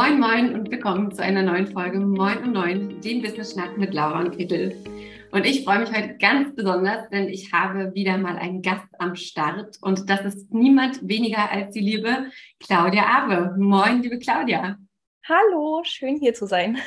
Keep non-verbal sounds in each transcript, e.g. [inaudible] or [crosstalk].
Moin, moin und willkommen zu einer neuen Folge Moin und Neun, dem Business Schnack mit Laura und Kittel. Und ich freue mich heute ganz besonders, denn ich habe wieder mal einen Gast am Start und das ist niemand weniger als die liebe Claudia Awe. Moin, liebe Claudia. Hallo, schön hier zu sein.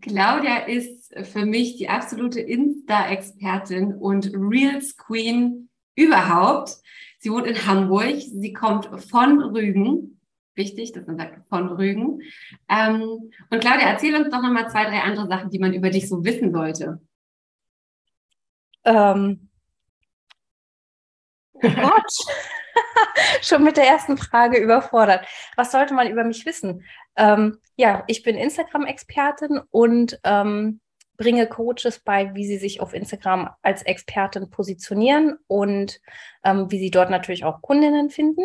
Claudia ist für mich die absolute Insta-Expertin und Reels Queen überhaupt. Sie wohnt in Hamburg. Sie kommt von Rügen. Wichtig, dass man sagt von Rügen. Ähm, und Claudia, erzähl uns doch nochmal zwei, drei andere Sachen, die man über dich so wissen sollte. Ähm. Oh Gott. [laughs] Schon mit der ersten Frage überfordert. Was sollte man über mich wissen? Ähm, ja, ich bin Instagram-Expertin und ähm, bringe Coaches bei, wie sie sich auf Instagram als Expertin positionieren und ähm, wie sie dort natürlich auch Kundinnen finden.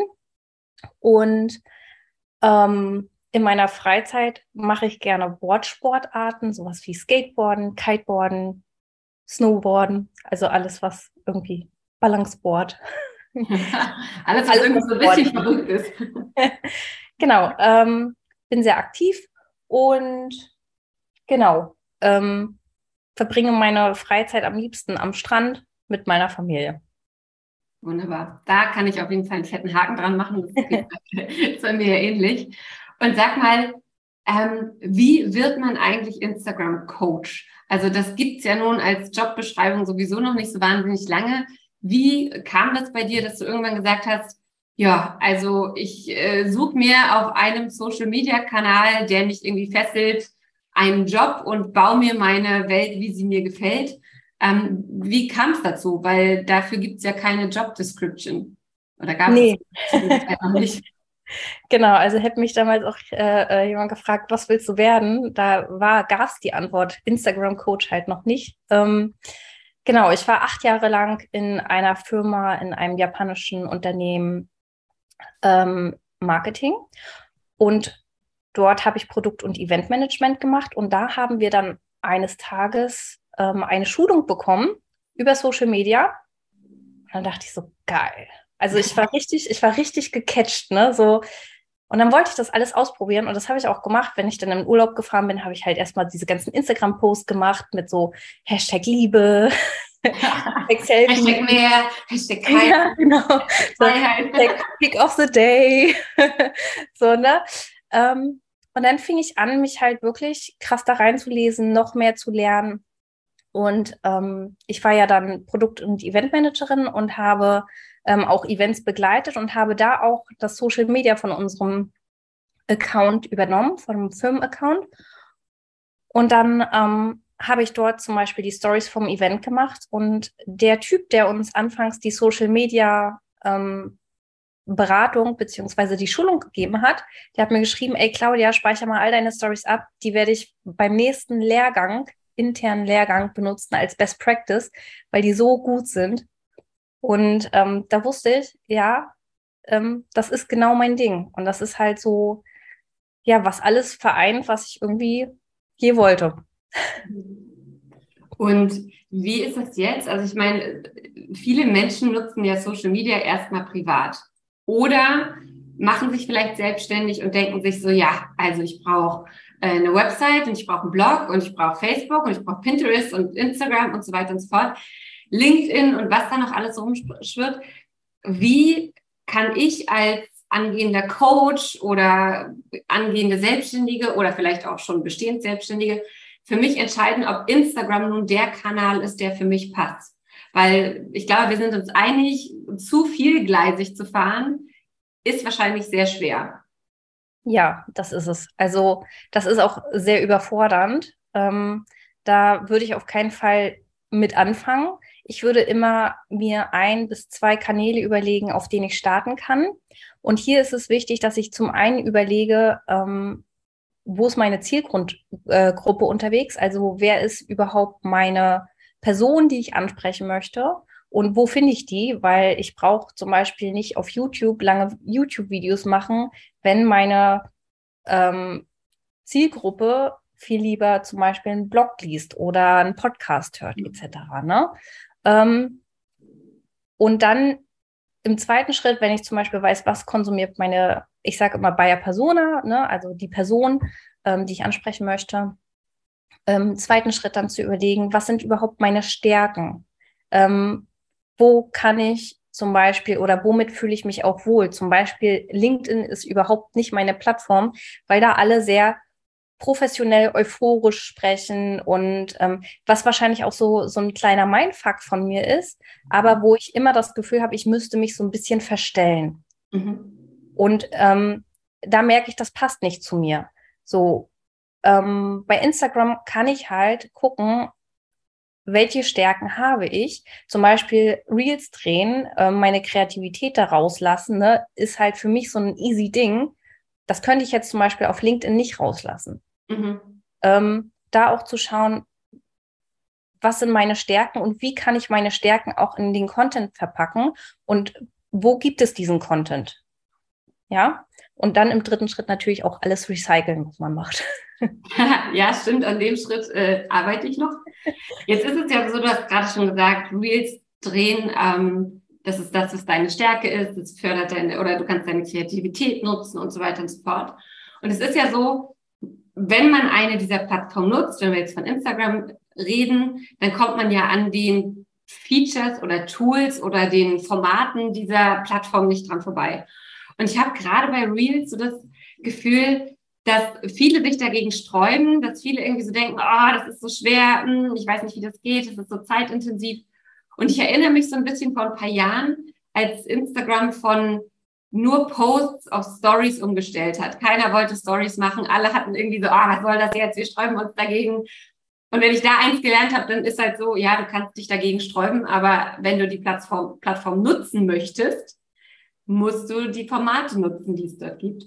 Und ähm, in meiner Freizeit mache ich gerne Boardsportarten, sowas wie Skateboarden, Kiteboarden, Snowboarden, also alles, was irgendwie Balanceboard. [laughs] alles, was irgendwie so richtig verrückt ist. [laughs] genau, ähm, bin sehr aktiv und genau, ähm, verbringe meine Freizeit am liebsten am Strand mit meiner Familie. Wunderbar. Da kann ich auf jeden Fall einen fetten Haken dran machen. Das [laughs] ist bei mir ja ähnlich. Und sag mal, ähm, wie wird man eigentlich Instagram-Coach? Also das gibt es ja nun als Jobbeschreibung sowieso noch nicht so wahnsinnig lange. Wie kam das bei dir, dass du irgendwann gesagt hast, ja, also ich äh, suche mir auf einem Social-Media-Kanal, der mich irgendwie fesselt, einen Job und baue mir meine Welt, wie sie mir gefällt. Ähm, wie kam es dazu? Weil dafür gibt es ja keine Job Description. Oder gab nee. es noch nicht? [laughs] Genau, also hätte mich damals auch äh, äh, jemand gefragt, was willst du werden? Da war, gab es die Antwort, Instagram-Coach halt noch nicht. Ähm, genau, ich war acht Jahre lang in einer Firma, in einem japanischen Unternehmen ähm, Marketing und Dort habe ich Produkt- und Eventmanagement gemacht und da haben wir dann eines Tages ähm, eine Schulung bekommen über Social Media. Und dann dachte ich so, geil. Also ich war [laughs] richtig, ich war richtig gecatcht, ne? So, und dann wollte ich das alles ausprobieren und das habe ich auch gemacht. Wenn ich dann im Urlaub gefahren bin, habe ich halt erstmal diese ganzen Instagram-Posts gemacht mit so Hashtag Liebe, [laughs] Hashtag mehr, Hashtag kein. Ja, genau. [laughs] So, Hashtag Pick of the Day. so, ne? Ähm, und dann fing ich an, mich halt wirklich krass da reinzulesen, noch mehr zu lernen. Und ähm, ich war ja dann Produkt- und Eventmanagerin und habe ähm, auch Events begleitet und habe da auch das Social Media von unserem Account übernommen, von einem Firmenaccount. Und dann ähm, habe ich dort zum Beispiel die Stories vom Event gemacht und der Typ, der uns anfangs die Social Media ähm, Beratung beziehungsweise die Schulung gegeben hat, der hat mir geschrieben, ey Claudia, speicher mal all deine Stories ab, die werde ich beim nächsten Lehrgang, internen Lehrgang benutzen als Best Practice, weil die so gut sind. Und ähm, da wusste ich, ja, ähm, das ist genau mein Ding. Und das ist halt so, ja, was alles vereint, was ich irgendwie je wollte. [laughs] Und wie ist das jetzt? Also ich meine, viele Menschen nutzen ja Social Media erstmal privat. Oder machen sich vielleicht selbstständig und denken sich so, ja, also ich brauche eine Website und ich brauche einen Blog und ich brauche Facebook und ich brauche Pinterest und Instagram und so weiter und so fort, LinkedIn und was da noch alles rumschwirrt. Wie kann ich als angehender Coach oder angehende Selbstständige oder vielleicht auch schon bestehend Selbstständige für mich entscheiden, ob Instagram nun der Kanal ist, der für mich passt? Weil ich glaube, wir sind uns einig, zu viel gleisig zu fahren, ist wahrscheinlich sehr schwer. Ja, das ist es. Also das ist auch sehr überfordernd. Ähm, da würde ich auf keinen Fall mit anfangen. Ich würde immer mir ein bis zwei Kanäle überlegen, auf denen ich starten kann. Und hier ist es wichtig, dass ich zum einen überlege, ähm, wo ist meine Zielgruppe äh, unterwegs? Also wer ist überhaupt meine Person, die ich ansprechen möchte und wo finde ich die? Weil ich brauche zum Beispiel nicht auf YouTube lange YouTube-Videos machen, wenn meine ähm, Zielgruppe viel lieber zum Beispiel einen Blog liest oder einen Podcast hört mhm. etc. Ne? Ähm, und dann im zweiten Schritt, wenn ich zum Beispiel weiß, was konsumiert meine ich sage immer Bayer Persona, ne, also die Person, ähm, die ich ansprechen möchte. Ähm, zweiten Schritt dann zu überlegen, was sind überhaupt meine Stärken? Ähm, wo kann ich zum Beispiel oder womit fühle ich mich auch wohl? Zum Beispiel LinkedIn ist überhaupt nicht meine Plattform, weil da alle sehr professionell euphorisch sprechen und ähm, was wahrscheinlich auch so, so ein kleiner Mindfuck von mir ist, aber wo ich immer das Gefühl habe, ich müsste mich so ein bisschen verstellen. Mhm. Und ähm, da merke ich, das passt nicht zu mir. So, ähm, bei Instagram kann ich halt gucken, welche Stärken habe ich? Zum Beispiel Reels drehen, äh, meine Kreativität da rauslassen, ne, ist halt für mich so ein easy Ding. Das könnte ich jetzt zum Beispiel auf LinkedIn nicht rauslassen. Mhm. Ähm, da auch zu schauen, was sind meine Stärken und wie kann ich meine Stärken auch in den Content verpacken und wo gibt es diesen Content? Ja, und dann im dritten Schritt natürlich auch alles recyceln, was man macht. [laughs] [laughs] ja, stimmt, an dem Schritt äh, arbeite ich noch. Jetzt ist es ja so, du hast gerade schon gesagt, Reels drehen, ähm, das ist das, was deine Stärke ist, das fördert deine, oder du kannst deine Kreativität nutzen und so weiter und so fort. Und es ist ja so, wenn man eine dieser Plattformen nutzt, wenn wir jetzt von Instagram reden, dann kommt man ja an den Features oder Tools oder den Formaten dieser Plattform nicht dran vorbei. Und ich habe gerade bei Reels so das Gefühl, dass viele sich dagegen sträuben, dass viele irgendwie so denken, oh, das ist so schwer, hm, ich weiß nicht, wie das geht, das ist so zeitintensiv. Und ich erinnere mich so ein bisschen vor ein paar Jahren, als Instagram von nur Posts auf Stories umgestellt hat. Keiner wollte Stories machen. Alle hatten irgendwie so, ah, was soll das jetzt? Wir sträuben uns dagegen. Und wenn ich da eins gelernt habe, dann ist halt so, ja, du kannst dich dagegen sträuben, aber wenn du die Plattform, Plattform nutzen möchtest, musst du die Formate nutzen, die es dort gibt.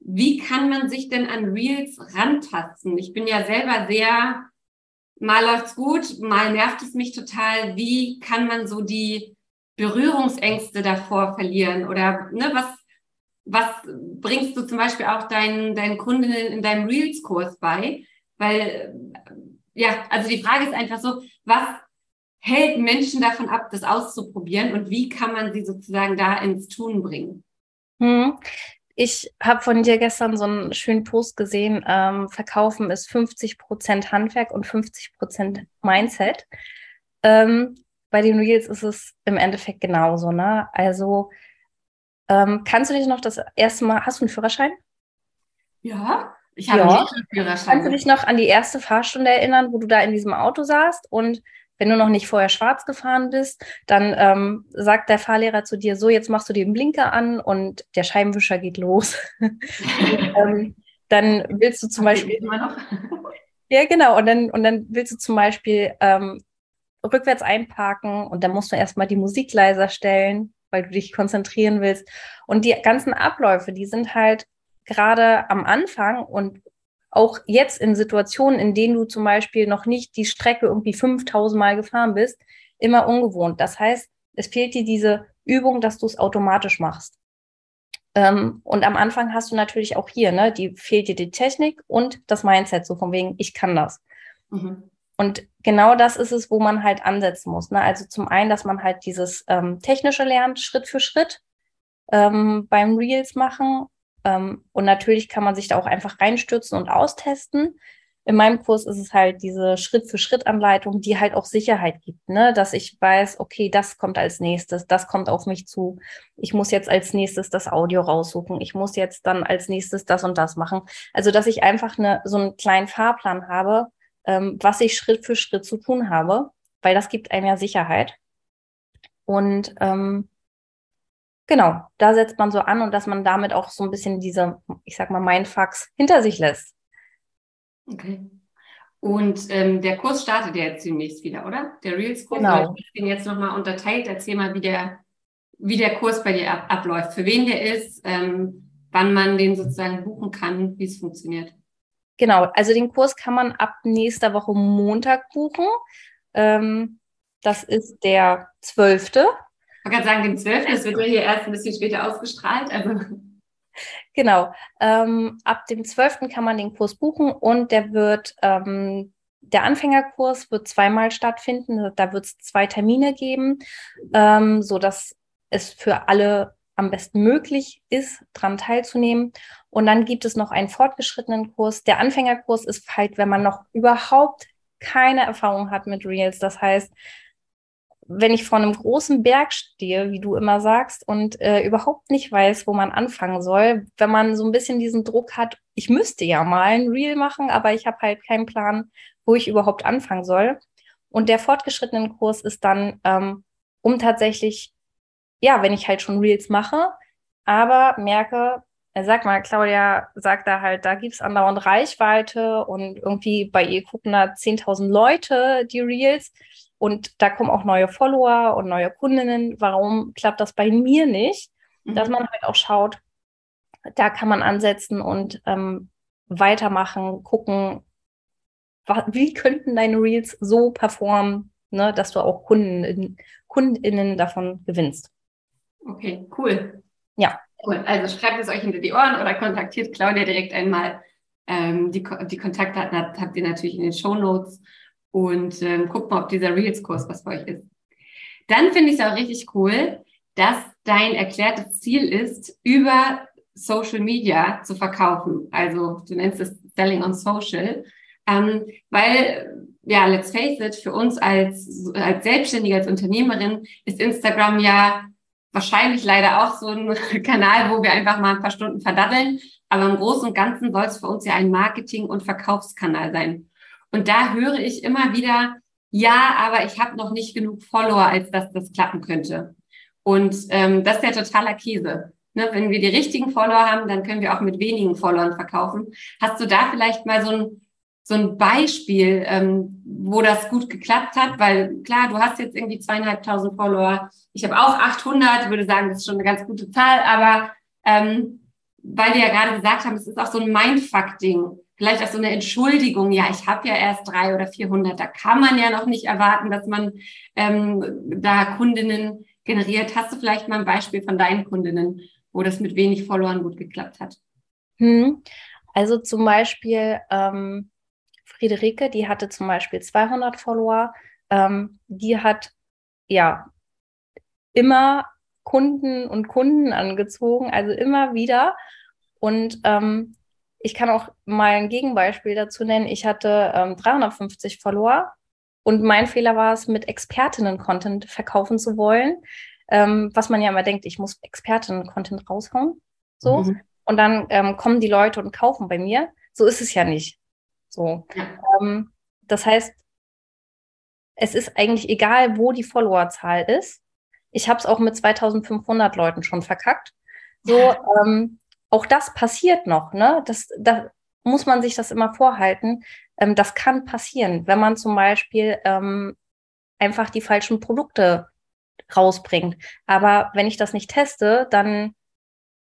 Wie kann man sich denn an Reels rantasten? Ich bin ja selber sehr, mal läuft's gut, mal nervt es mich total. Wie kann man so die Berührungsängste davor verlieren? Oder ne, was, was bringst du zum Beispiel auch deinen, deinen Kundinnen in deinem Reels-Kurs bei? Weil, ja, also die Frage ist einfach so, was hält Menschen davon ab, das auszuprobieren und wie kann man sie sozusagen da ins Tun bringen? Hm. Ich habe von dir gestern so einen schönen Post gesehen, ähm, Verkaufen ist 50 Prozent Handwerk und 50 Prozent Mindset. Ähm, bei den Reels ist es im Endeffekt genauso, ne? Also ähm, kannst du dich noch das erste Mal, hast du einen Führerschein? Ja, ich habe ja. einen Führerschein. Kannst du dich noch an die erste Fahrstunde erinnern, wo du da in diesem Auto saßt und wenn du noch nicht vorher schwarz gefahren bist, dann ähm, sagt der Fahrlehrer zu dir, so, jetzt machst du den Blinker an und der Scheibenwischer geht los. [laughs] ähm, dann willst du zum Beispiel. [laughs] ja, genau. Und dann, und dann willst du zum Beispiel ähm, rückwärts einparken und dann musst du erstmal die Musik leiser stellen, weil du dich konzentrieren willst. Und die ganzen Abläufe, die sind halt gerade am Anfang und auch jetzt in Situationen, in denen du zum Beispiel noch nicht die Strecke irgendwie 5000 Mal gefahren bist, immer ungewohnt. Das heißt, es fehlt dir diese Übung, dass du es automatisch machst. Ähm, und am Anfang hast du natürlich auch hier, ne, die fehlt dir die Technik und das Mindset, so von wegen, ich kann das. Mhm. Und genau das ist es, wo man halt ansetzen muss. Ne? Also zum einen, dass man halt dieses ähm, Technische lernt, Schritt für Schritt ähm, beim Reels machen. Ähm, und natürlich kann man sich da auch einfach reinstürzen und austesten. In meinem Kurs ist es halt diese Schritt-für-Schritt-Anleitung, die halt auch Sicherheit gibt, ne? dass ich weiß, okay, das kommt als nächstes, das kommt auf mich zu. Ich muss jetzt als nächstes das Audio raussuchen. Ich muss jetzt dann als nächstes das und das machen. Also, dass ich einfach eine, so einen kleinen Fahrplan habe, ähm, was ich Schritt für Schritt zu tun habe, weil das gibt einem ja Sicherheit. Und ähm, genau, da setzt man so an und dass man damit auch so ein bisschen diese, ich sag mal, Mindfucks hinter sich lässt. Okay. Und ähm, der Kurs startet ja jetzt demnächst wieder, oder? Der Reels-Kurs. Genau. Ich bin jetzt nochmal unterteilt. Erzähl mal, wie der, wie der Kurs bei dir ab, abläuft, für wen der ist, ähm, wann man den sozusagen buchen kann, wie es funktioniert. Genau, also den Kurs kann man ab nächster Woche Montag buchen. Ähm, das ist der 12. Ich kann sagen, den 12. Das wird ja hier erst ein bisschen später ausgestrahlt. Also. Genau. Ähm, ab dem 12. kann man den Kurs buchen und der wird, ähm, der Anfängerkurs wird zweimal stattfinden. Da wird es zwei Termine geben, ähm, sodass es für alle am besten möglich ist, daran teilzunehmen. Und dann gibt es noch einen fortgeschrittenen Kurs. Der Anfängerkurs ist halt, wenn man noch überhaupt keine Erfahrung hat mit Reels. Das heißt, wenn ich vor einem großen Berg stehe, wie du immer sagst, und äh, überhaupt nicht weiß, wo man anfangen soll, wenn man so ein bisschen diesen Druck hat, ich müsste ja mal ein Reel machen, aber ich habe halt keinen Plan, wo ich überhaupt anfangen soll. Und der fortgeschrittenen Kurs ist dann, ähm, um tatsächlich, ja, wenn ich halt schon Reels mache, aber merke, äh, sag mal, Claudia sagt da halt, da gibt's andauernd Reichweite und irgendwie bei ihr gucken da 10.000 Leute die Reels und da kommen auch neue Follower und neue Kundinnen. Warum klappt das bei mir nicht? Mhm. Dass man halt auch schaut, da kann man ansetzen und ähm, weitermachen, gucken, wie könnten deine Reels so performen, ne, dass du auch Kunden, Kundinnen davon gewinnst. Okay, cool. Ja. Cool. Also schreibt es euch hinter die Ohren oder kontaktiert Claudia direkt einmal. Ähm, die, die Kontaktdaten habt, habt ihr natürlich in den Show Notes und ähm, guckt mal, ob dieser Reels-Kurs was für euch ist. Dann finde ich es auch richtig cool, dass dein erklärtes Ziel ist, über Social Media zu verkaufen. Also du nennst es Selling on Social. Ähm, weil, ja, let's face it, für uns als, als Selbstständige, als Unternehmerin ist Instagram ja wahrscheinlich leider auch so ein [laughs] Kanal, wo wir einfach mal ein paar Stunden verdaddeln. Aber im Großen und Ganzen soll es für uns ja ein Marketing- und Verkaufskanal sein. Und da höre ich immer wieder, ja, aber ich habe noch nicht genug Follower, als dass das klappen könnte. Und ähm, das ist ja totaler Käse. Ne, wenn wir die richtigen Follower haben, dann können wir auch mit wenigen Followern verkaufen. Hast du da vielleicht mal so ein, so ein Beispiel, ähm, wo das gut geklappt hat? Weil klar, du hast jetzt irgendwie zweieinhalbtausend Follower. Ich habe auch 800, würde sagen, das ist schon eine ganz gute Zahl. Aber ähm, weil wir ja gerade gesagt haben, es ist auch so ein Mindfuck-Ding vielleicht auch so eine Entschuldigung, ja, ich habe ja erst drei oder vierhundert, da kann man ja noch nicht erwarten, dass man ähm, da Kundinnen generiert. Hast du vielleicht mal ein Beispiel von deinen Kundinnen, wo das mit wenig Followern gut geklappt hat? Hm. Also zum Beispiel ähm, Friederike, die hatte zum Beispiel 200 Follower. Ähm, die hat ja immer Kunden und Kunden angezogen, also immer wieder. Und ähm, ich kann auch mal ein Gegenbeispiel dazu nennen. Ich hatte ähm, 350 Follower und mein Fehler war es, mit Expertinnen-Content verkaufen zu wollen. Ähm, was man ja immer denkt, ich muss Expertinnen-Content raushauen. So. Mhm. Und dann ähm, kommen die Leute und kaufen bei mir. So ist es ja nicht. So. Ähm, das heißt, es ist eigentlich egal, wo die Followerzahl ist. Ich habe es auch mit 2500 Leuten schon verkackt. So, ähm, auch das passiert noch, ne? Das, da muss man sich das immer vorhalten. Ähm, das kann passieren, wenn man zum Beispiel ähm, einfach die falschen Produkte rausbringt. Aber wenn ich das nicht teste, dann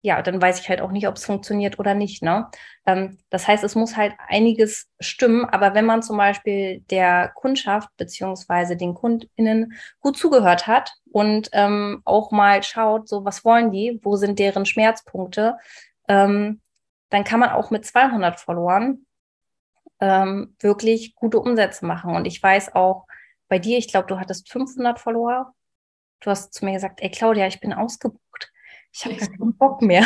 ja, dann weiß ich halt auch nicht, ob es funktioniert oder nicht. Ne? Ähm, das heißt, es muss halt einiges stimmen, aber wenn man zum Beispiel der Kundschaft beziehungsweise den KundInnen gut zugehört hat und ähm, auch mal schaut, so was wollen die, wo sind deren Schmerzpunkte, ähm, dann kann man auch mit 200 Followern ähm, wirklich gute Umsätze machen. Und ich weiß auch bei dir, ich glaube, du hattest 500 Follower. Du hast zu mir gesagt, ey Claudia, ich bin ausgebucht. Ich habe keinen Bock mehr.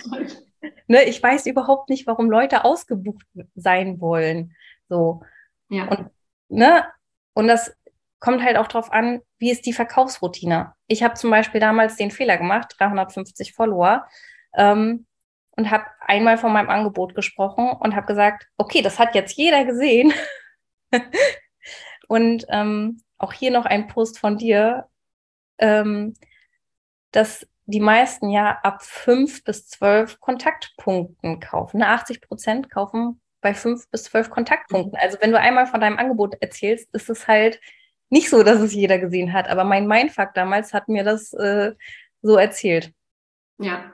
[laughs] ne, ich weiß überhaupt nicht, warum Leute ausgebucht sein wollen. So. Ja. Und, ne, und das kommt halt auch darauf an, wie ist die Verkaufsroutine. Ich habe zum Beispiel damals den Fehler gemacht, 350 Follower ähm, und habe einmal von meinem Angebot gesprochen und habe gesagt, okay, das hat jetzt jeder gesehen. [laughs] und ähm, auch hier noch ein Post von dir, ähm, dass die meisten ja ab fünf bis zwölf Kontaktpunkten kaufen. 80 Prozent kaufen bei fünf bis zwölf Kontaktpunkten. Also wenn du einmal von deinem Angebot erzählst, ist es halt nicht so, dass es jeder gesehen hat. Aber mein Mindfuck damals hat mir das äh, so erzählt. Ja,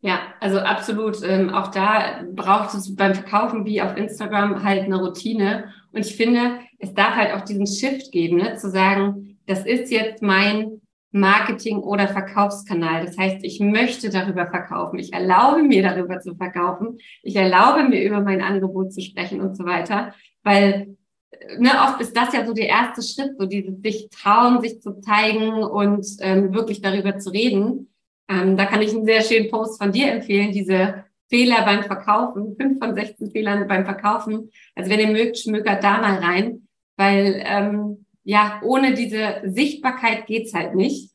ja, also absolut. Ähm, auch da braucht es beim Verkaufen wie auf Instagram halt eine Routine. Und ich finde, es darf halt auch diesen Shift geben, ne? zu sagen, das ist jetzt mein Marketing- oder Verkaufskanal. Das heißt, ich möchte darüber verkaufen. Ich erlaube mir darüber zu verkaufen. Ich erlaube mir über mein Angebot zu sprechen und so weiter. Weil ne, oft ist das ja so der erste Schritt, so dieses sich trauen, sich zu zeigen und ähm, wirklich darüber zu reden. Ähm, da kann ich einen sehr schönen Post von dir empfehlen, diese Fehler beim Verkaufen, fünf von 16 Fehlern beim Verkaufen. Also wenn ihr mögt, schmökert da mal rein, weil ähm, ja, ohne diese Sichtbarkeit geht's halt nicht.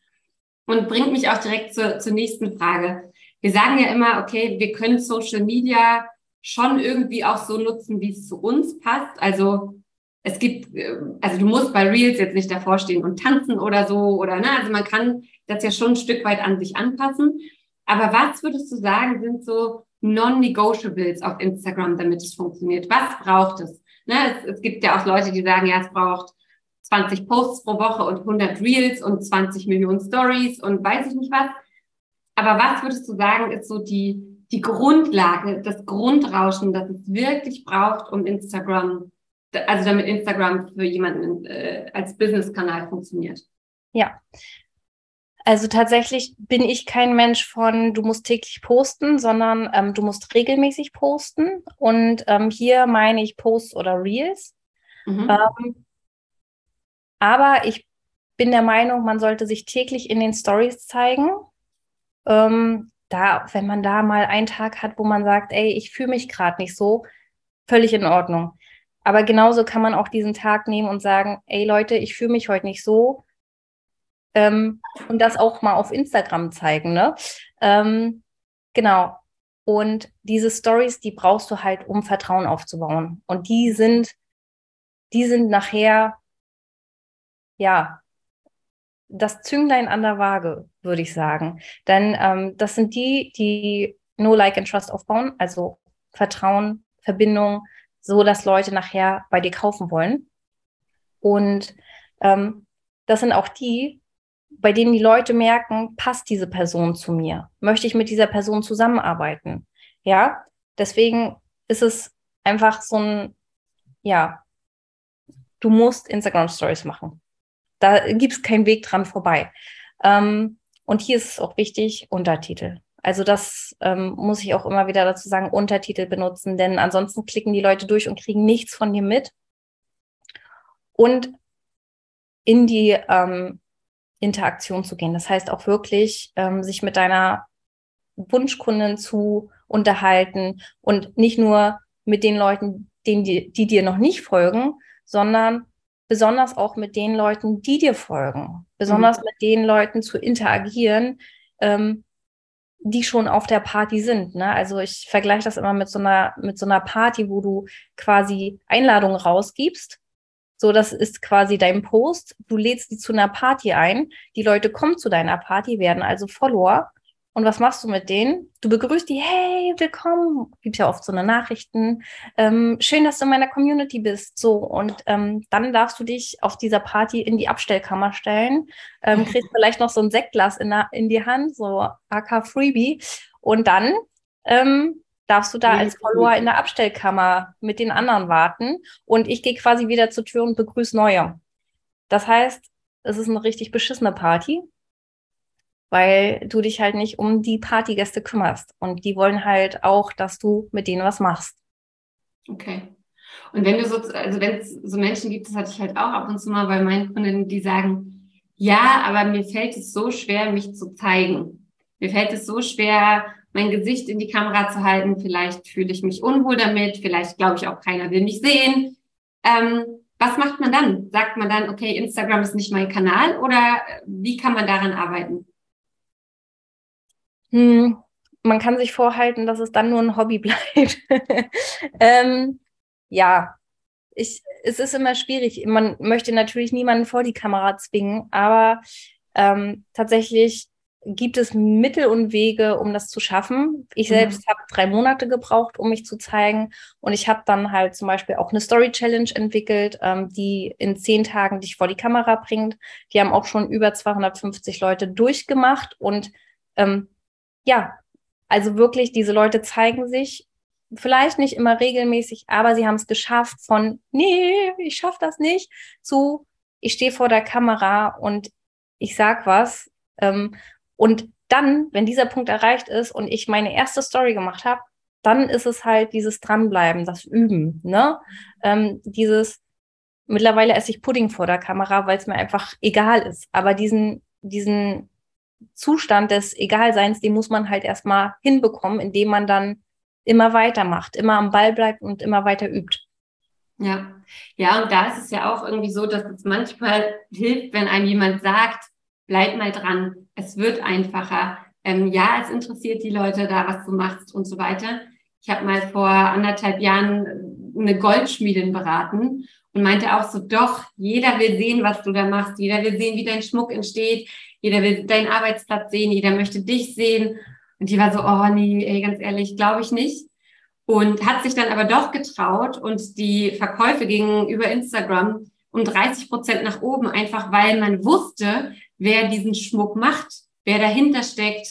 Und bringt mich auch direkt zur, zur nächsten Frage. Wir sagen ja immer, okay, wir können Social Media schon irgendwie auch so nutzen, wie es zu uns passt. Also es gibt, äh, also du musst bei Reels jetzt nicht davor stehen und tanzen oder so oder ne, also man kann das ja schon ein Stück weit an sich anpassen. Aber was würdest du sagen, sind so Non-Negotiables auf Instagram, damit es funktioniert? Was braucht es? Ne, es? Es gibt ja auch Leute, die sagen, ja, es braucht 20 Posts pro Woche und 100 Reels und 20 Millionen Stories und weiß ich nicht was. Aber was würdest du sagen, ist so die, die Grundlage, das Grundrauschen, das es wirklich braucht, um Instagram also damit Instagram für jemanden äh, als Business-Kanal funktioniert. Ja. Also tatsächlich bin ich kein Mensch von, du musst täglich posten, sondern ähm, du musst regelmäßig posten. Und ähm, hier meine ich Posts oder Reels. Mhm. Ähm, aber ich bin der Meinung, man sollte sich täglich in den Stories zeigen. Ähm, da, wenn man da mal einen Tag hat, wo man sagt, ey, ich fühle mich gerade nicht so, völlig in Ordnung. Aber genauso kann man auch diesen Tag nehmen und sagen, ey Leute, ich fühle mich heute nicht so. Ähm, und das auch mal auf Instagram zeigen, ne? Ähm, genau. Und diese Stories, die brauchst du halt, um Vertrauen aufzubauen. Und die sind, die sind nachher, ja, das Zünglein an der Waage, würde ich sagen. Denn ähm, das sind die, die No Like and Trust aufbauen, also Vertrauen, Verbindung, so dass Leute nachher bei dir kaufen wollen. Und ähm, das sind auch die, bei denen die Leute merken, passt diese Person zu mir? Möchte ich mit dieser Person zusammenarbeiten? Ja, deswegen ist es einfach so ein, ja, du musst Instagram Stories machen. Da gibt es keinen Weg dran vorbei. Ähm, und hier ist es auch wichtig, Untertitel. Also das ähm, muss ich auch immer wieder dazu sagen, Untertitel benutzen, denn ansonsten klicken die Leute durch und kriegen nichts von dir mit. Und in die ähm, Interaktion zu gehen. Das heißt auch wirklich, ähm, sich mit deiner Wunschkundin zu unterhalten und nicht nur mit den Leuten, denen die, die dir noch nicht folgen, sondern besonders auch mit den Leuten, die dir folgen. Besonders mhm. mit den Leuten zu interagieren, ähm, die schon auf der Party sind. Ne? Also ich vergleiche das immer mit so einer mit so einer Party, wo du quasi Einladungen rausgibst. So, das ist quasi dein Post. Du lädst die zu einer Party ein. Die Leute kommen zu deiner Party, werden also Follower und was machst du mit denen? Du begrüßt die, hey, willkommen. Gibt ja oft so eine Nachrichten. Ähm, schön, dass du in meiner Community bist. So, und ähm, dann darfst du dich auf dieser Party in die Abstellkammer stellen. Ähm, [laughs] kriegst vielleicht noch so ein Sektglas in, in die Hand, so AK Freebie. Und dann ähm, darfst du da als Follower in der Abstellkammer mit den anderen warten. Und ich gehe quasi wieder zur Tür und begrüße Neue. Das heißt, es ist eine richtig beschissene Party weil du dich halt nicht um die Partygäste kümmerst. Und die wollen halt auch, dass du mit denen was machst. Okay. Und wenn du so, also wenn es so Menschen gibt, das hatte ich halt auch ab und zu mal bei meinen Kundinnen, die sagen, ja, aber mir fällt es so schwer, mich zu zeigen. Mir fällt es so schwer, mein Gesicht in die Kamera zu halten. Vielleicht fühle ich mich unwohl damit. Vielleicht glaube ich auch, keiner will mich sehen. Ähm, was macht man dann? Sagt man dann, okay, Instagram ist nicht mein Kanal oder wie kann man daran arbeiten? Hm, man kann sich vorhalten, dass es dann nur ein Hobby [laughs] bleibt. ähm, ja, ich, es ist immer schwierig. Man möchte natürlich niemanden vor die Kamera zwingen, aber ähm, tatsächlich gibt es Mittel und Wege, um das zu schaffen. Ich mhm. selbst habe drei Monate gebraucht, um mich zu zeigen. Und ich habe dann halt zum Beispiel auch eine Story Challenge entwickelt, ähm, die in zehn Tagen dich vor die Kamera bringt. Die haben auch schon über 250 Leute durchgemacht. Und ähm, ja, also wirklich, diese Leute zeigen sich vielleicht nicht immer regelmäßig, aber sie haben es geschafft von, nee, ich schaffe das nicht, zu, ich stehe vor der Kamera und ich sag was. Ähm, und dann, wenn dieser Punkt erreicht ist und ich meine erste Story gemacht habe, dann ist es halt dieses Dranbleiben, das Üben, ne? Ähm, dieses, mittlerweile esse ich Pudding vor der Kamera, weil es mir einfach egal ist. Aber diesen, diesen Zustand des Egalseins, den muss man halt erstmal hinbekommen, indem man dann immer weitermacht, immer am Ball bleibt und immer weiter übt. Ja, ja, und da ist es ja auch irgendwie so, dass es manchmal hilft, wenn einem jemand sagt, bleib mal dran, es wird einfacher. Ähm, ja, es interessiert die Leute da, was du machst und so weiter. Ich habe mal vor anderthalb Jahren eine Goldschmiedin beraten und meinte auch so, doch, jeder will sehen, was du da machst, jeder will sehen, wie dein Schmuck entsteht, jeder will deinen Arbeitsplatz sehen, jeder möchte dich sehen. Und die war so, oh nee, ey, ganz ehrlich, glaube ich nicht und hat sich dann aber doch getraut und die Verkäufe gingen über Instagram um 30 Prozent nach oben, einfach weil man wusste, wer diesen Schmuck macht, wer dahinter steckt,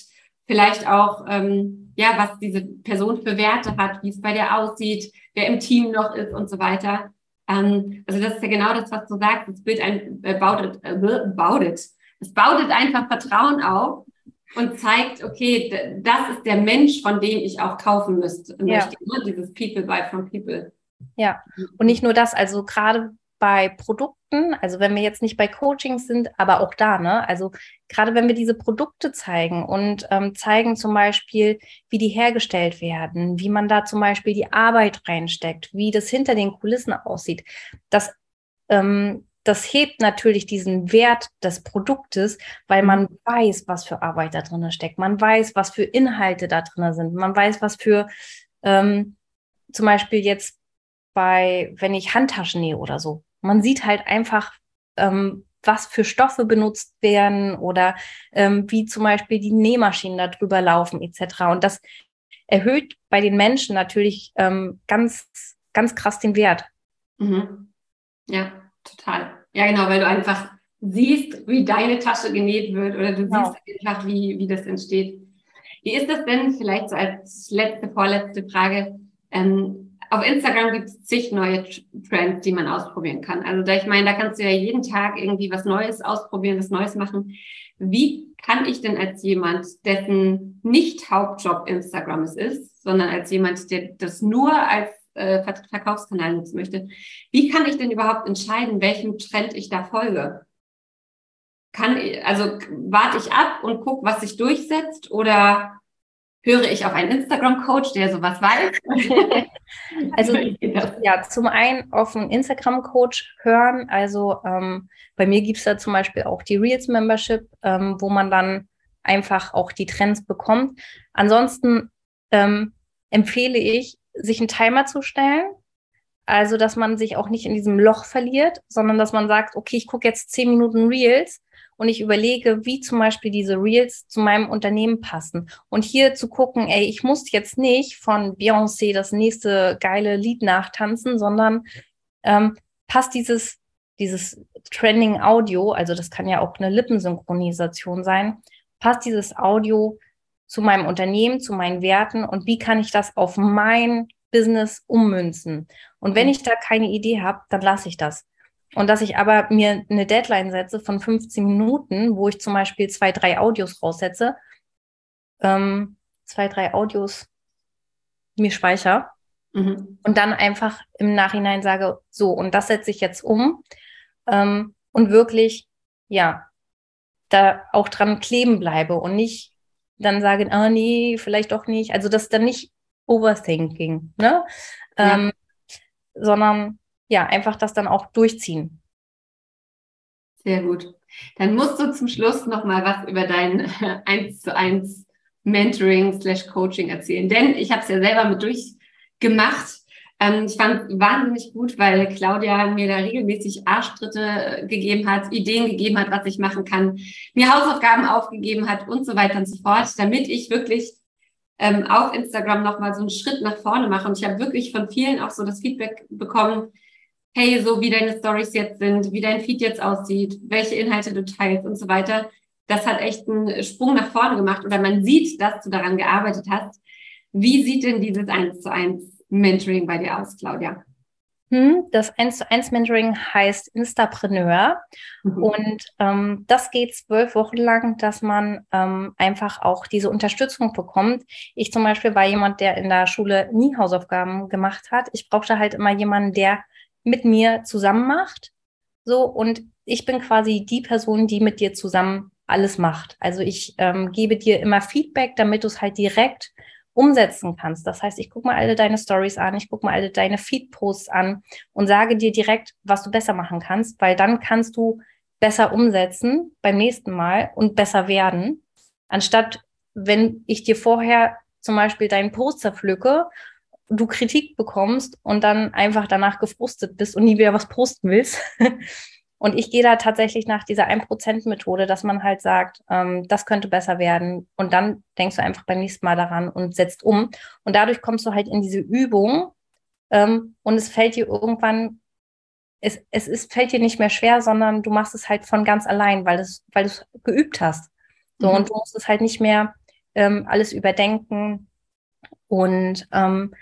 vielleicht auch, ähm, ja, was diese Person für Werte hat, wie es bei der aussieht, wer im Team noch ist und so weiter. Ähm, also das ist ja genau das, was du sagst. Das Bild ein, äh, baut, äh, baut. Es baut einfach Vertrauen auf und zeigt, okay, das ist der Mensch, von dem ich auch kaufen müsste, ja. möchte. Ne? Dieses People buy from People. Ja, und nicht nur das, also gerade bei Produkten, also wenn wir jetzt nicht bei Coachings sind, aber auch da, ne? Also gerade wenn wir diese Produkte zeigen und ähm, zeigen zum Beispiel, wie die hergestellt werden, wie man da zum Beispiel die Arbeit reinsteckt, wie das hinter den Kulissen aussieht, das ähm, das hebt natürlich diesen Wert des Produktes, weil man mhm. weiß, was für Arbeit da drin steckt. Man weiß, was für Inhalte da drin sind. Man weiß, was für ähm, zum Beispiel jetzt bei, wenn ich Handtaschen nähe oder so. Man sieht halt einfach, ähm, was für Stoffe benutzt werden oder ähm, wie zum Beispiel die Nähmaschinen da drüber laufen etc. Und das erhöht bei den Menschen natürlich ähm, ganz, ganz krass den Wert. Mhm. Ja total. Ja, genau, weil du einfach siehst, wie deine Tasche genäht wird oder du genau. siehst einfach, wie, wie das entsteht. Wie ist das denn vielleicht so als letzte, vorletzte Frage? Ähm, auf Instagram gibt es zig neue Trends, die man ausprobieren kann. Also da, ich meine, da kannst du ja jeden Tag irgendwie was Neues ausprobieren, was Neues machen. Wie kann ich denn als jemand, dessen nicht Hauptjob Instagram es ist, sondern als jemand, der das nur als äh, Verkaufskanal nutzen möchte. Wie kann ich denn überhaupt entscheiden, welchem Trend ich da folge? Kann, also warte ich ab und gucke, was sich durchsetzt oder höre ich auf einen Instagram-Coach, der sowas weiß? [laughs] also [laughs] ja, zum einen auf einen Instagram-Coach hören. Also ähm, bei mir gibt es da zum Beispiel auch die Reels-Membership, ähm, wo man dann einfach auch die Trends bekommt. Ansonsten ähm, empfehle ich, sich einen Timer zu stellen. Also, dass man sich auch nicht in diesem Loch verliert, sondern dass man sagt, okay, ich gucke jetzt zehn Minuten Reels und ich überlege, wie zum Beispiel diese Reels zu meinem Unternehmen passen. Und hier zu gucken, ey, ich muss jetzt nicht von Beyoncé das nächste geile Lied nachtanzen, sondern ähm, passt dieses, dieses Trending Audio, also das kann ja auch eine Lippensynchronisation sein, passt dieses Audio zu meinem Unternehmen, zu meinen Werten und wie kann ich das auf mein Business ummünzen. Und wenn ich da keine Idee habe, dann lasse ich das. Und dass ich aber mir eine Deadline setze von 15 Minuten, wo ich zum Beispiel zwei, drei Audios raussetze, ähm, zwei, drei Audios mir speichere mhm. und dann einfach im Nachhinein sage, so, und das setze ich jetzt um ähm, und wirklich, ja, da auch dran kleben bleibe und nicht dann sagen, ah nee, vielleicht doch nicht. Also das ist dann nicht Overthinking, ne? Ja. Ähm, sondern ja, einfach das dann auch durchziehen. Sehr gut. Dann musst du zum Schluss noch mal was über dein [laughs] 1 zu 1 Mentoring slash Coaching erzählen. Denn ich habe es ja selber mit durchgemacht ähm, ich fand wahnsinnig gut, weil Claudia mir da regelmäßig Arschtritte gegeben hat, Ideen gegeben hat, was ich machen kann, mir Hausaufgaben aufgegeben hat und so weiter und so fort, damit ich wirklich ähm, auf Instagram nochmal so einen Schritt nach vorne mache. Und ich habe wirklich von vielen auch so das Feedback bekommen, hey, so wie deine Stories jetzt sind, wie dein Feed jetzt aussieht, welche Inhalte du teilst und so weiter. Das hat echt einen Sprung nach vorne gemacht oder man sieht, dass du daran gearbeitet hast. Wie sieht denn dieses eins zu eins Mentoring bei dir aus, Claudia? Hm, das 1 zu 1 Mentoring heißt Instapreneur mhm. und ähm, das geht zwölf Wochen lang, dass man ähm, einfach auch diese Unterstützung bekommt. Ich zum Beispiel war jemand, der in der Schule nie Hausaufgaben gemacht hat. Ich brauchte halt immer jemanden, der mit mir zusammen macht. So und ich bin quasi die Person, die mit dir zusammen alles macht. Also ich ähm, gebe dir immer Feedback, damit du es halt direkt umsetzen kannst. Das heißt, ich gucke mal alle deine Stories an, ich gucke mal alle deine Feed-Posts an und sage dir direkt, was du besser machen kannst, weil dann kannst du besser umsetzen beim nächsten Mal und besser werden, anstatt wenn ich dir vorher zum Beispiel deinen Post zerpflücke, du Kritik bekommst und dann einfach danach gefrustet bist und nie wieder was posten willst. [laughs] Und ich gehe da tatsächlich nach dieser 1%-Methode, dass man halt sagt, ähm, das könnte besser werden. Und dann denkst du einfach beim nächsten Mal daran und setzt um. Und dadurch kommst du halt in diese Übung ähm, und es fällt dir irgendwann, es, es ist, fällt dir nicht mehr schwer, sondern du machst es halt von ganz allein, weil, das, weil du es geübt hast. So, mhm. und du musst es halt nicht mehr ähm, alles überdenken. Und ähm,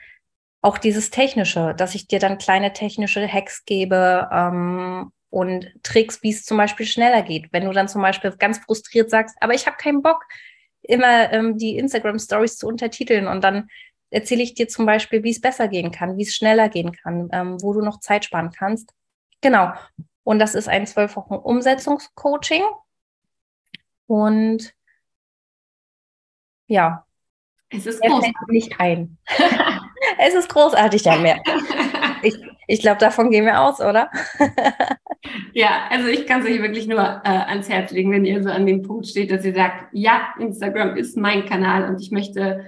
auch dieses Technische, dass ich dir dann kleine technische Hacks gebe ähm, und Tricks, wie es zum Beispiel schneller geht. Wenn du dann zum Beispiel ganz frustriert sagst, aber ich habe keinen Bock, immer ähm, die Instagram-Stories zu untertiteln und dann erzähle ich dir zum Beispiel, wie es besser gehen kann, wie es schneller gehen kann, ähm, wo du noch Zeit sparen kannst. Genau. Und das ist ein zwölf Wochen Umsetzungscoaching. Und ja. Es ist großartig. nicht ein. [laughs] es ist großartig, ja mehr. Ich, ich glaube, davon gehen wir aus, oder? [laughs] ja, also ich kann es euch wirklich nur äh, ans Herz legen, wenn ihr so an dem Punkt steht, dass ihr sagt, ja, Instagram ist mein Kanal und ich möchte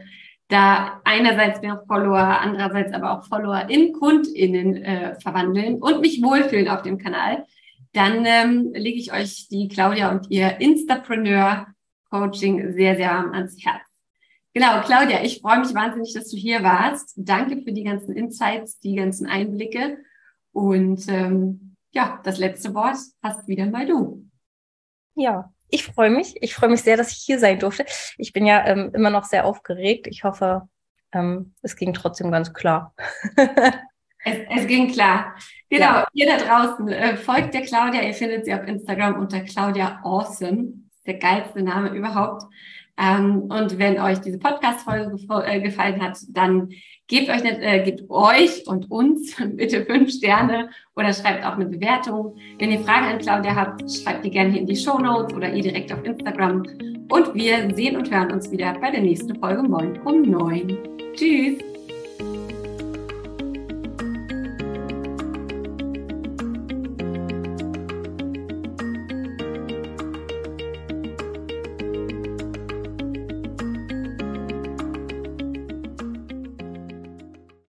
da einerseits mehr Follower, andererseits aber auch Follower in KundInnen äh, verwandeln und mich wohlfühlen auf dem Kanal, dann ähm, lege ich euch die Claudia und ihr Instapreneur Coaching sehr, sehr ans Herz. Genau, Claudia, ich freue mich wahnsinnig, dass du hier warst. Danke für die ganzen Insights, die ganzen Einblicke. Und ähm, ja, das letzte Wort hast wieder mal du. Ja, ich freue mich. Ich freue mich sehr, dass ich hier sein durfte. Ich bin ja ähm, immer noch sehr aufgeregt. Ich hoffe, ähm, es ging trotzdem ganz klar. [laughs] es, es, ging klar. Genau, ja. ihr da draußen, äh, folgt der Claudia. Ihr findet sie auf Instagram unter Claudia Awesome. Der geilste Name überhaupt. Ähm, und wenn euch diese Podcast-Folge äh, gefallen hat, dann gebt euch, äh, gebt euch und uns [laughs] bitte fünf Sterne oder schreibt auch eine Bewertung. Wenn ihr Fragen an Claudia habt, schreibt die gerne hier in die Show Notes oder ihr direkt auf Instagram. Und wir sehen und hören uns wieder bei der nächsten Folge morgen um neun. Tschüss!